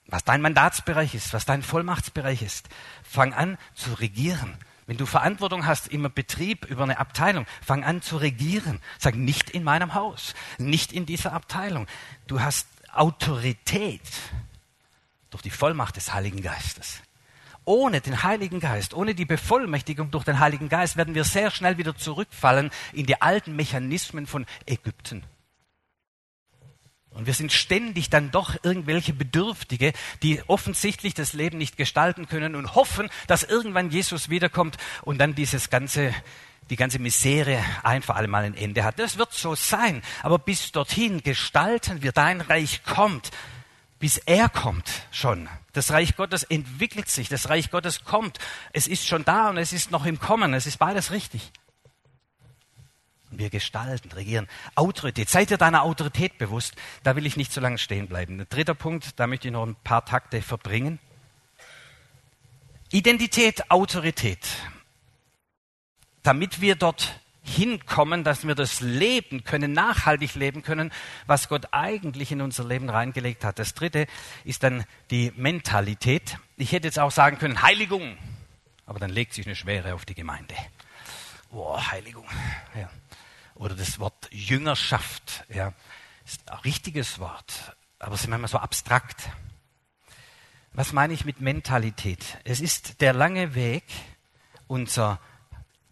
Was dein Mandatsbereich ist, was dein Vollmachtsbereich ist, fang an zu regieren. Wenn du Verantwortung hast im Betrieb über eine Abteilung, fang an zu regieren. Sag nicht in meinem Haus, nicht in dieser Abteilung. Du hast Autorität durch die Vollmacht des Heiligen Geistes. Ohne den Heiligen Geist, ohne die Bevollmächtigung durch den Heiligen Geist werden wir sehr schnell wieder zurückfallen in die alten Mechanismen von Ägypten und wir sind ständig dann doch irgendwelche Bedürftige, die offensichtlich das Leben nicht gestalten können und hoffen, dass irgendwann Jesus wiederkommt und dann dieses ganze, die ganze Misere ein für alle ein Ende hat. Das wird so sein. Aber bis dorthin gestalten wir, dein Reich kommt, bis er kommt schon. Das Reich Gottes entwickelt sich, das Reich Gottes kommt. Es ist schon da und es ist noch im Kommen. Es ist beides richtig. Wir gestalten, regieren. Autorität. Seid ihr deiner Autorität bewusst? Da will ich nicht so lange stehen bleiben. Der dritte Punkt, da möchte ich noch ein paar Takte verbringen. Identität, Autorität. Damit wir dort hinkommen, dass wir das leben können, nachhaltig leben können, was Gott eigentlich in unser Leben reingelegt hat. Das dritte ist dann die Mentalität. Ich hätte jetzt auch sagen können, Heiligung. Aber dann legt sich eine Schwere auf die Gemeinde. Boah, Heiligung. Ja. Oder das Wort Jüngerschaft. Ja. Ist ein richtiges Wort, aber es ist manchmal so abstrakt. Was meine ich mit Mentalität? Es ist der lange Weg, unser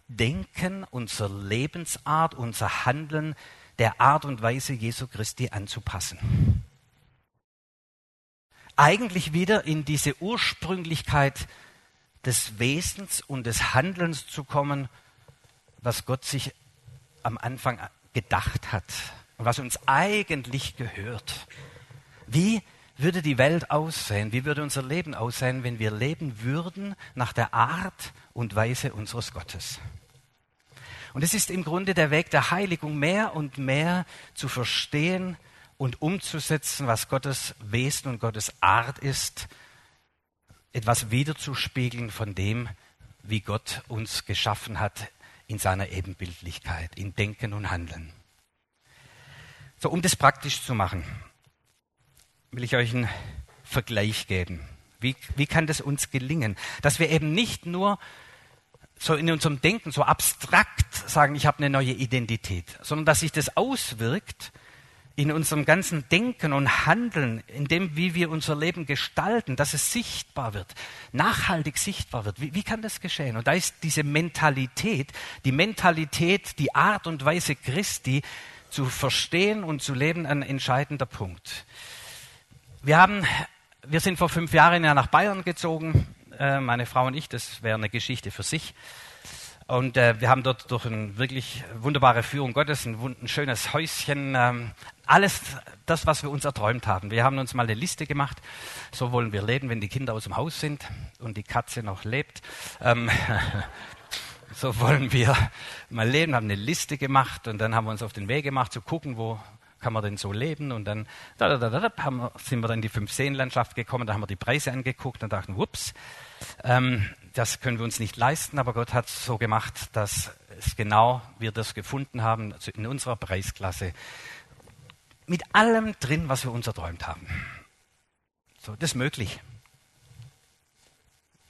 Denken, unsere Lebensart, unser Handeln der Art und Weise Jesu Christi anzupassen. Eigentlich wieder in diese Ursprünglichkeit des Wesens und des Handelns zu kommen, was Gott sich am Anfang gedacht hat und was uns eigentlich gehört. Wie würde die Welt aussehen? Wie würde unser Leben aussehen, wenn wir leben würden nach der Art und Weise unseres Gottes? Und es ist im Grunde der Weg der Heiligung, mehr und mehr zu verstehen und umzusetzen, was Gottes Wesen und Gottes Art ist, etwas wiederzuspiegeln von dem, wie Gott uns geschaffen hat in seiner Ebenbildlichkeit, in Denken und Handeln. So, um das praktisch zu machen, will ich euch einen Vergleich geben. Wie, wie kann das uns gelingen? Dass wir eben nicht nur so in unserem Denken so abstrakt sagen, ich habe eine neue Identität, sondern dass sich das auswirkt in unserem ganzen Denken und Handeln, in dem, wie wir unser Leben gestalten, dass es sichtbar wird, nachhaltig sichtbar wird. Wie, wie kann das geschehen? Und da ist diese Mentalität, die Mentalität, die Art und Weise Christi zu verstehen und zu leben, ein entscheidender Punkt. Wir haben, wir sind vor fünf Jahren ja nach Bayern gezogen äh, meine Frau und ich. Das wäre eine Geschichte für sich. Und äh, wir haben dort durch eine wirklich wunderbare Führung Gottes ein, ein schönes Häuschen, ähm, alles das, was wir uns erträumt haben. Wir haben uns mal eine Liste gemacht. So wollen wir leben, wenn die Kinder aus dem Haus sind und die Katze noch lebt. Ähm, so wollen wir mal leben, haben eine Liste gemacht und dann haben wir uns auf den Weg gemacht zu gucken, wo kann man denn so leben? Und dann da, da, da, wir, sind wir dann in die Fünf-Seenlandschaft gekommen, da haben wir die Preise angeguckt und dachten, whoops, ähm, das können wir uns nicht leisten, aber Gott hat es so gemacht, dass es genau wir das gefunden haben, also in unserer Preisklasse, mit allem drin, was wir uns erträumt haben. So, das ist möglich.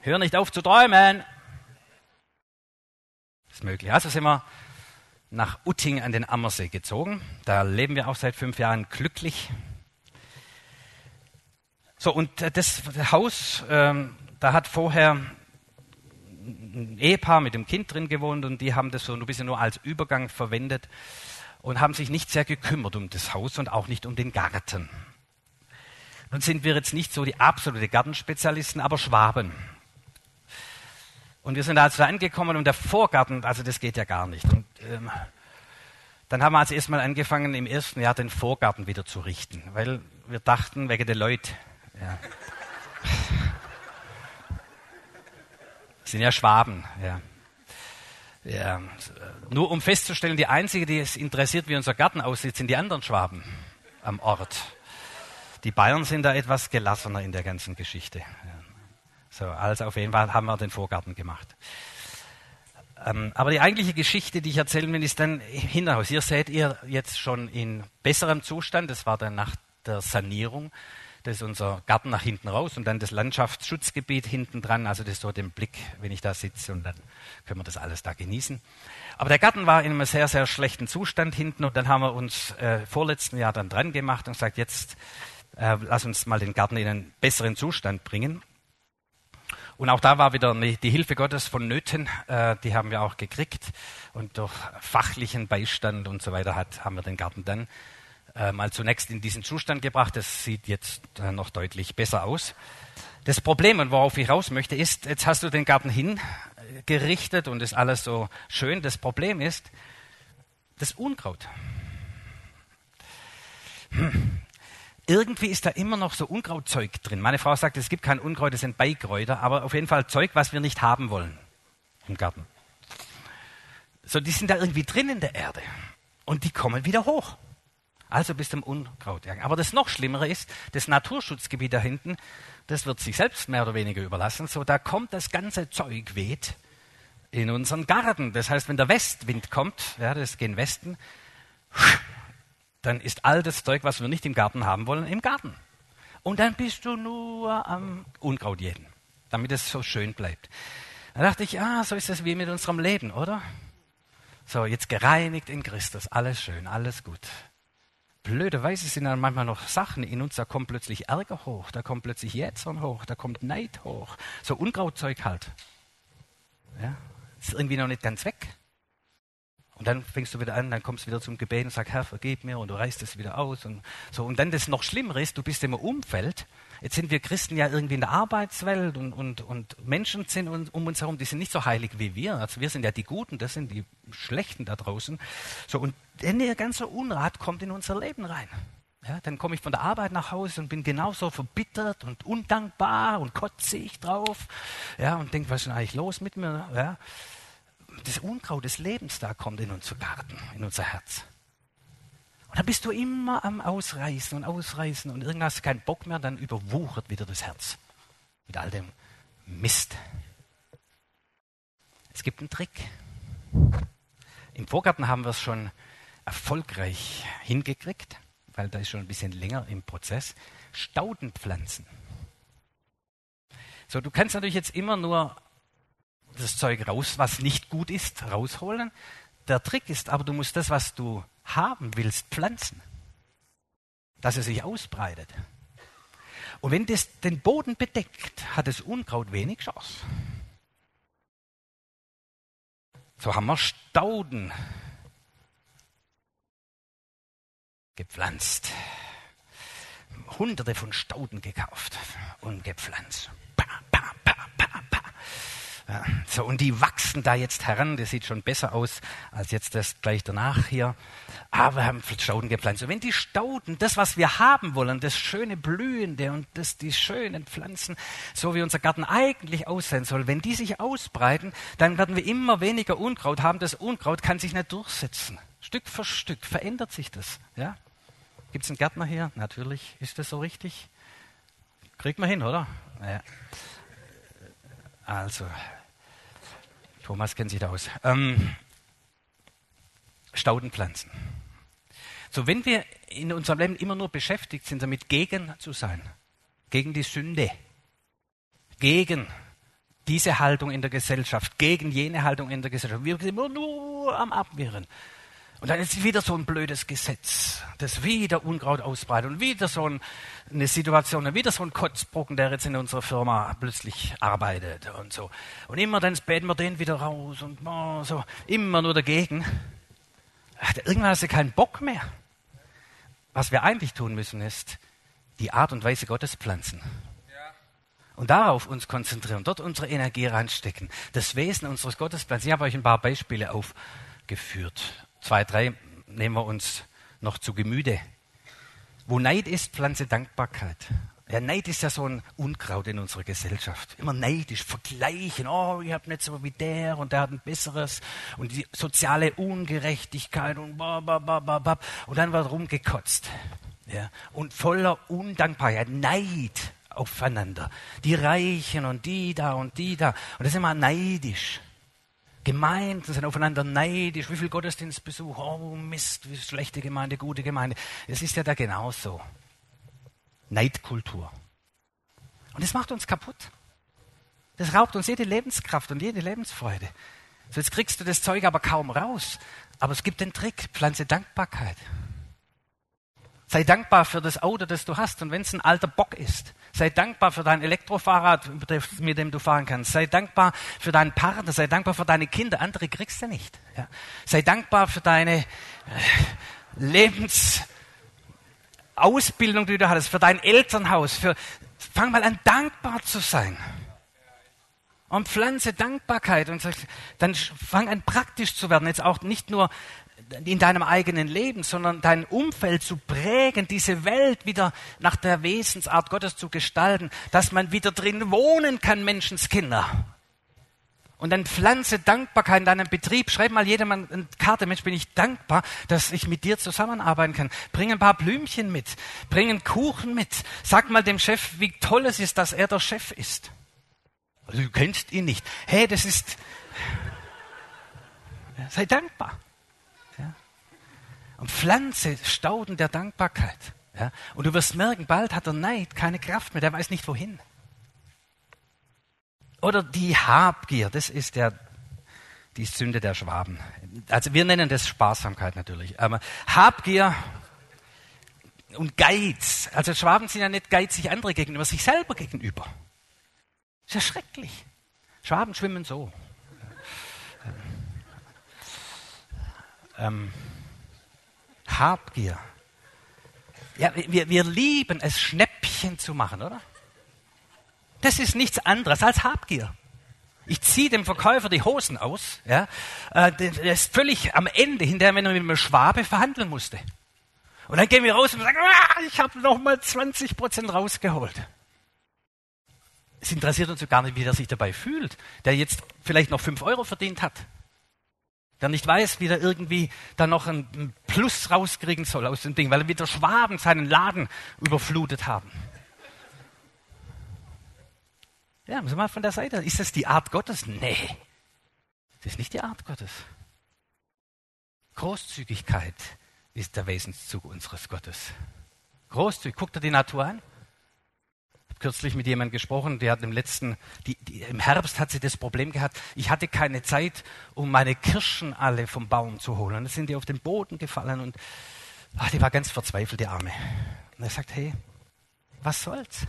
Hör nicht auf zu träumen. Das ist möglich. Also sind wir nach Utting an den Ammersee gezogen. Da leben wir auch seit fünf Jahren glücklich. So, und das Haus, ähm, da hat vorher ein Ehepaar mit dem Kind drin gewohnt und die haben das so ein bisschen nur als Übergang verwendet und haben sich nicht sehr gekümmert um das Haus und auch nicht um den Garten. Nun sind wir jetzt nicht so die absolute Gartenspezialisten, aber Schwaben. Und wir sind also angekommen und der Vorgarten, also das geht ja gar nicht. Und, ähm, dann haben wir also erstmal angefangen, im ersten Jahr den Vorgarten wieder zu richten, weil wir dachten, wegen der Leute. Ja. Sind ja Schwaben. Ja. Ja. Nur um festzustellen, die einzige, die es interessiert, wie unser Garten aussieht, sind die anderen Schwaben am Ort. Die Bayern sind da etwas gelassener in der ganzen Geschichte. Ja. So, also auf jeden Fall haben wir den Vorgarten gemacht. Ähm, aber die eigentliche Geschichte, die ich erzählen will, ist dann im Hinterhaus. Hier seht ihr jetzt schon in besserem Zustand. Das war dann nach der Sanierung. Das ist unser Garten nach hinten raus und dann das Landschaftsschutzgebiet hinten dran. Also das ist so den Blick, wenn ich da sitze und dann können wir das alles da genießen. Aber der Garten war in einem sehr, sehr schlechten Zustand hinten und dann haben wir uns äh, vorletzten Jahr dann dran gemacht und gesagt, jetzt äh, lass uns mal den Garten in einen besseren Zustand bringen. Und auch da war wieder die Hilfe Gottes von Nöten, äh, die haben wir auch gekriegt. Und durch fachlichen Beistand und so weiter hat, haben wir den Garten dann mal zunächst in diesen Zustand gebracht. Das sieht jetzt äh, noch deutlich besser aus. Das Problem, und worauf ich raus möchte, ist, jetzt hast du den Garten hingerichtet und ist alles so schön. Das Problem ist, das Unkraut. Hm irgendwie ist da immer noch so Unkrautzeug drin. Meine Frau sagt, es gibt kein Unkraut, es sind Beikräuter, aber auf jeden Fall Zeug, was wir nicht haben wollen im Garten. So, die sind da irgendwie drin in der Erde und die kommen wieder hoch. Also bis zum Unkrautjagen. Aber das noch Schlimmere ist, das Naturschutzgebiet da hinten, das wird sich selbst mehr oder weniger überlassen. So, da kommt das ganze Zeug weht in unseren Garten. Das heißt, wenn der Westwind kommt, ja, das geht in Westen, dann ist all das Zeug, was wir nicht im Garten haben wollen, im Garten. Und dann bist du nur am Unkraut jeden, damit es so schön bleibt. Da dachte ich, ah, so ist es wie mit unserem Leben, oder? So, jetzt gereinigt in Christus, alles schön, alles gut. Blöderweise sind dann manchmal noch Sachen in uns, da kommt plötzlich Ärger hoch, da kommt plötzlich Jätzern hoch, da kommt Neid hoch. So Unkrautzeug halt. Ja, ist irgendwie noch nicht ganz weg. Und dann fängst du wieder an, dann kommst du wieder zum Gebet und sagst, Herr, vergib mir, und du reißt es wieder aus und so. Und dann das noch Schlimmere ist, du bist im Umfeld. Jetzt sind wir Christen ja irgendwie in der Arbeitswelt und, und, und Menschen sind um uns herum, die sind nicht so heilig wie wir. Also wir sind ja die Guten, das sind die Schlechten da draußen. So, und der ganze Unrat kommt in unser Leben rein. Ja, dann komme ich von der Arbeit nach Hause und bin genauso verbittert und undankbar und kotze ich drauf. Ja, und denke, was ist denn eigentlich los mit mir? Ja das Unkraut des Lebens da kommt in unser Garten, in unser Herz. Und dann bist du immer am Ausreißen und Ausreißen und irgendwann hast du keinen Bock mehr, dann überwuchert wieder das Herz mit all dem Mist. Es gibt einen Trick. Im Vorgarten haben wir es schon erfolgreich hingekriegt, weil da ist schon ein bisschen länger im Prozess. Staudenpflanzen. So, du kannst natürlich jetzt immer nur das Zeug raus, was nicht gut ist, rausholen. Der Trick ist aber, du musst das, was du haben willst, pflanzen. Dass es sich ausbreitet. Und wenn das den Boden bedeckt, hat das Unkraut wenig Chance. So haben wir Stauden gepflanzt. Hunderte von Stauden gekauft und gepflanzt. So, und die wachsen da jetzt heran. Das sieht schon besser aus als jetzt das gleich danach hier. Aber wir haben Stauden gepflanzt. Und wenn die Stauden, das, was wir haben wollen, das schöne Blühende und das, die schönen Pflanzen, so wie unser Garten eigentlich aussehen soll, wenn die sich ausbreiten, dann werden wir immer weniger Unkraut haben. Das Unkraut kann sich nicht durchsetzen. Stück für Stück verändert sich das. Ja? Gibt es einen Gärtner hier? Natürlich. Ist das so richtig? Kriegt man hin, oder? Ja. Also, Thomas kennt sich da aus. Ähm, Staudenpflanzen. So, wenn wir in unserem Leben immer nur beschäftigt sind, damit gegen zu sein, gegen die Sünde, gegen diese Haltung in der Gesellschaft, gegen jene Haltung in der Gesellschaft, wir sind immer nur am Abwehren. Und dann ist wieder so ein blödes Gesetz, das wieder Unkraut ausbreitet und wieder so eine Situation, wieder so ein Kotzbrocken, der jetzt in unserer Firma plötzlich arbeitet und so. Und immer dann beten wir den wieder raus und so, immer nur dagegen. Irgendwann hast du keinen Bock mehr. Was wir eigentlich tun müssen, ist die Art und Weise Gottes pflanzen. Und darauf uns konzentrieren, dort unsere Energie reinstecken. Das Wesen unseres Gottes pflanzen. Ich habe euch ein paar Beispiele aufgeführt zwei, drei nehmen wir uns noch zu Gemüte. Wo Neid ist, pflanze Dankbarkeit. Ja, Neid ist ja so ein Unkraut in unserer Gesellschaft. Immer neidisch, vergleichen. Oh, ich habe nicht so wie der und der hat ein besseres. Und die soziale Ungerechtigkeit und ba, ba, ba, ba, ba. Und dann wird rumgekotzt. Ja, und voller Undankbarkeit, Neid aufeinander. Die Reichen und die da und die da. Und das ist immer neidisch. Gemeinden sind aufeinander neidisch. Wie viel Gottesdienstbesuch? Oh Mist, wie schlechte Gemeinde, gute Gemeinde. Es ist ja da genauso. Neidkultur. Und das macht uns kaputt. Das raubt uns jede Lebenskraft und jede Lebensfreude. So jetzt kriegst du das Zeug aber kaum raus. Aber es gibt den Trick, pflanze Dankbarkeit. Sei dankbar für das Auto, das du hast. Und wenn es ein alter Bock ist, sei dankbar für dein Elektrofahrrad, mit dem du fahren kannst. Sei dankbar für deinen Partner. Sei dankbar für deine Kinder. Andere kriegst du nicht. Ja. Sei dankbar für deine äh, Lebensausbildung, die du hattest, für dein Elternhaus. Für, fang mal an, dankbar zu sein. Und pflanze Dankbarkeit und dann fang an, praktisch zu werden. Jetzt auch nicht nur in deinem eigenen Leben, sondern dein Umfeld zu prägen, diese Welt wieder nach der Wesensart Gottes zu gestalten, dass man wieder drin wohnen kann, Menschenskinder. Und dann pflanze Dankbarkeit in deinem Betrieb. Schreib mal jedermann eine Karte. Mensch, bin ich dankbar, dass ich mit dir zusammenarbeiten kann. Bring ein paar Blümchen mit. Bring einen Kuchen mit. Sag mal dem Chef, wie toll es ist, dass er der Chef ist. Also, du kennst ihn nicht. Hey, das ist, sei dankbar. Und pflanze Stauden der Dankbarkeit. Ja. Und du wirst merken, bald hat der Neid keine Kraft mehr, der weiß nicht wohin. Oder die Habgier, das ist der, die Sünde der Schwaben. Also wir nennen das Sparsamkeit natürlich. Aber Habgier und Geiz. Also Schwaben sind ja nicht geizig andere gegenüber, sich selber gegenüber. Ist ja schrecklich. Schwaben schwimmen so. Ähm, Habgier. Ja, wir, wir lieben es, Schnäppchen zu machen, oder? Das ist nichts anderes als Habgier. Ich ziehe dem Verkäufer die Hosen aus. Ja, äh, der ist völlig am Ende, hinterher, wenn er mit einem Schwabe verhandeln musste. Und dann gehen wir raus und sagen, ah, ich habe noch mal 20 Prozent rausgeholt. Es interessiert uns gar nicht, wie der sich dabei fühlt, der jetzt vielleicht noch 5 Euro verdient hat. Der nicht weiß, wie der irgendwie da noch einen Plus rauskriegen soll aus dem Ding, weil er wieder Schwaben seinen Laden überflutet haben. Ja, muss mal von der Seite. Ist das die Art Gottes? Nee. Das ist nicht die Art Gottes. Großzügigkeit ist der Wesenszug unseres Gottes. Großzügig. Guckt dir die Natur an. Kürzlich mit jemandem gesprochen, der hat im letzten, die, die, im Herbst hat sie das Problem gehabt, ich hatte keine Zeit, um meine Kirschen alle vom Baum zu holen. Und dann sind die auf den Boden gefallen und ach, die war ganz verzweifelt, die Arme. Und er sagt, hey, was soll's?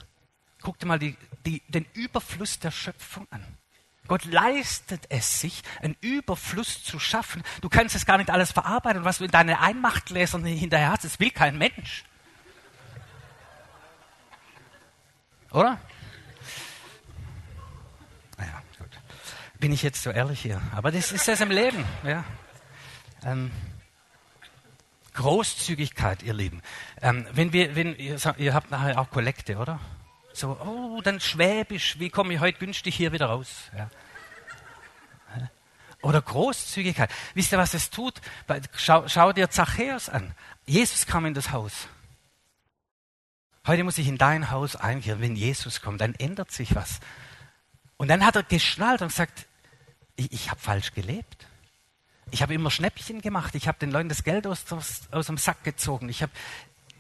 Guck dir mal die, die, den Überfluss der Schöpfung an. Gott leistet es sich, einen Überfluss zu schaffen. Du kannst es gar nicht alles verarbeiten. Was du in deinen Einmachtgläsern hinterher hast, das will kein Mensch. Oder? Naja, gut. Bin ich jetzt so ehrlich hier? Aber das ist das im Leben. Ja. Ähm, Großzügigkeit, ihr Lieben. Ähm, wenn wir, wenn ihr, ihr habt nachher auch Kollekte, oder? So, oh, dann Schwäbisch, wie komme ich heute günstig hier wieder raus? Ja. Oder Großzügigkeit. Wisst ihr, was es tut? Schau, schau dir Zachäus an. Jesus kam in das Haus. Heute muss ich in dein Haus einkehren. Wenn Jesus kommt, dann ändert sich was. Und dann hat er geschnallt und gesagt, ich, ich habe falsch gelebt. Ich habe immer Schnäppchen gemacht. Ich habe den Leuten das Geld aus, aus dem Sack gezogen. Ich habe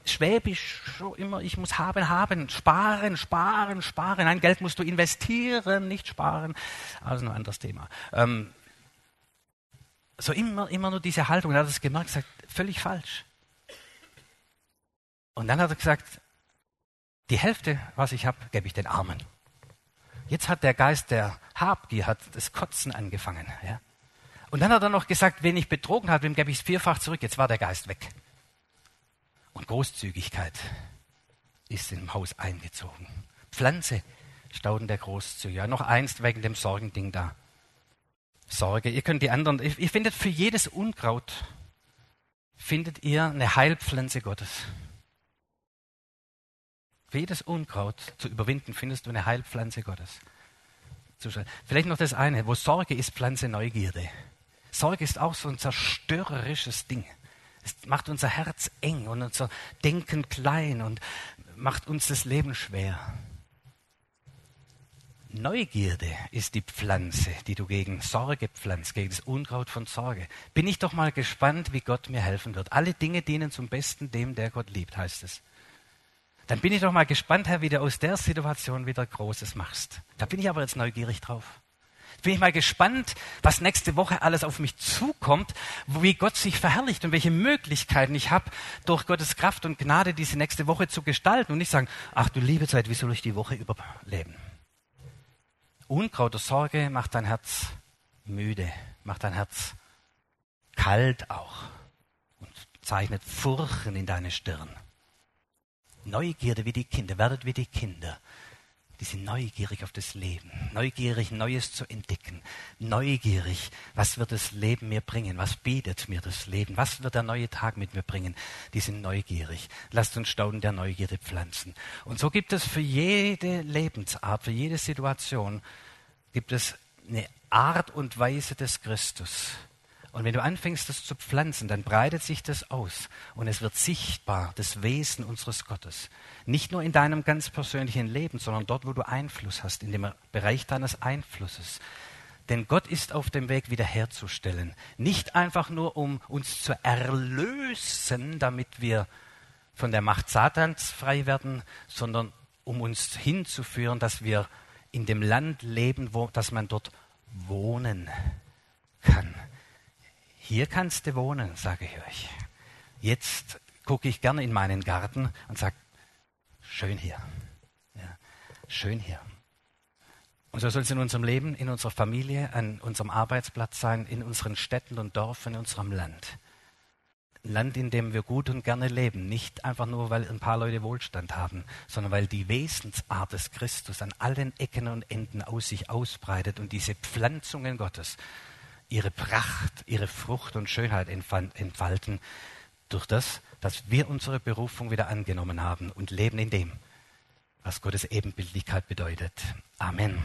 Schwäbisch schon immer, ich muss haben, haben, sparen, sparen, sparen. Nein, Geld musst du investieren, nicht sparen. Also ein anderes Thema. Ähm, so immer, immer nur diese Haltung. Er hat es gemerkt, gesagt, völlig falsch. Und dann hat er gesagt, die Hälfte, was ich habe, gebe ich den Armen. Jetzt hat der Geist der Habgier, hat das Kotzen angefangen. Ja? Und dann hat er noch gesagt, wen ich betrogen habe, dem gebe ich es vierfach zurück. Jetzt war der Geist weg. Und Großzügigkeit ist im Haus eingezogen. Pflanze, Stauden der Großzügigkeit. Ja, noch eins wegen dem Sorgending da. Sorge. Ihr könnt die anderen, ihr findet für jedes Unkraut, findet ihr eine Heilpflanze Gottes. Jedes Unkraut zu überwinden, findest du eine Heilpflanze Gottes. Vielleicht noch das eine, wo Sorge ist, Pflanze Neugierde. Sorge ist auch so ein zerstörerisches Ding. Es macht unser Herz eng und unser Denken klein und macht uns das Leben schwer. Neugierde ist die Pflanze, die du gegen Sorge pflanzt, gegen das Unkraut von Sorge. Bin ich doch mal gespannt, wie Gott mir helfen wird. Alle Dinge dienen zum Besten dem, der Gott liebt, heißt es. Dann bin ich doch mal gespannt, Herr, wie du aus der Situation wieder Großes machst. Da bin ich aber jetzt neugierig drauf bin ich mal gespannt, was nächste Woche alles auf mich zukommt, wie Gott sich verherrlicht und welche Möglichkeiten ich habe, durch Gottes Kraft und Gnade diese nächste Woche zu gestalten und nicht sagen, ach du liebe Zeit, wie soll ich die Woche überleben? Unkraut oder Sorge macht dein Herz müde, macht dein Herz kalt auch und zeichnet Furchen in deine Stirn. Neugierde wie die Kinder, werdet wie die Kinder die sind neugierig auf das Leben, neugierig Neues zu entdecken, neugierig, was wird das Leben mir bringen, was bietet mir das Leben, was wird der neue Tag mit mir bringen, die sind neugierig. Lasst uns Stauden der Neugierde pflanzen. Und so gibt es für jede Lebensart, für jede Situation, gibt es eine Art und Weise des Christus, und wenn du anfängst, das zu pflanzen, dann breitet sich das aus und es wird sichtbar, das Wesen unseres Gottes. Nicht nur in deinem ganz persönlichen Leben, sondern dort, wo du Einfluss hast, in dem Bereich deines Einflusses. Denn Gott ist auf dem Weg wiederherzustellen. Nicht einfach nur, um uns zu erlösen, damit wir von der Macht Satans frei werden, sondern um uns hinzuführen, dass wir in dem Land leben, wo, dass man dort wohnen kann. Hier kannst du wohnen, sage ich euch. Jetzt gucke ich gerne in meinen Garten und sage, schön hier. Ja, schön hier. Und so soll es in unserem Leben, in unserer Familie, an unserem Arbeitsplatz sein, in unseren Städten und Dörfern, in unserem Land. Ein Land, in dem wir gut und gerne leben. Nicht einfach nur, weil ein paar Leute Wohlstand haben, sondern weil die Wesensart des Christus an allen Ecken und Enden aus sich ausbreitet und diese Pflanzungen Gottes ihre Pracht, ihre Frucht und Schönheit entfalten durch das, dass wir unsere Berufung wieder angenommen haben und leben in dem, was Gottes Ebenbildlichkeit bedeutet. Amen.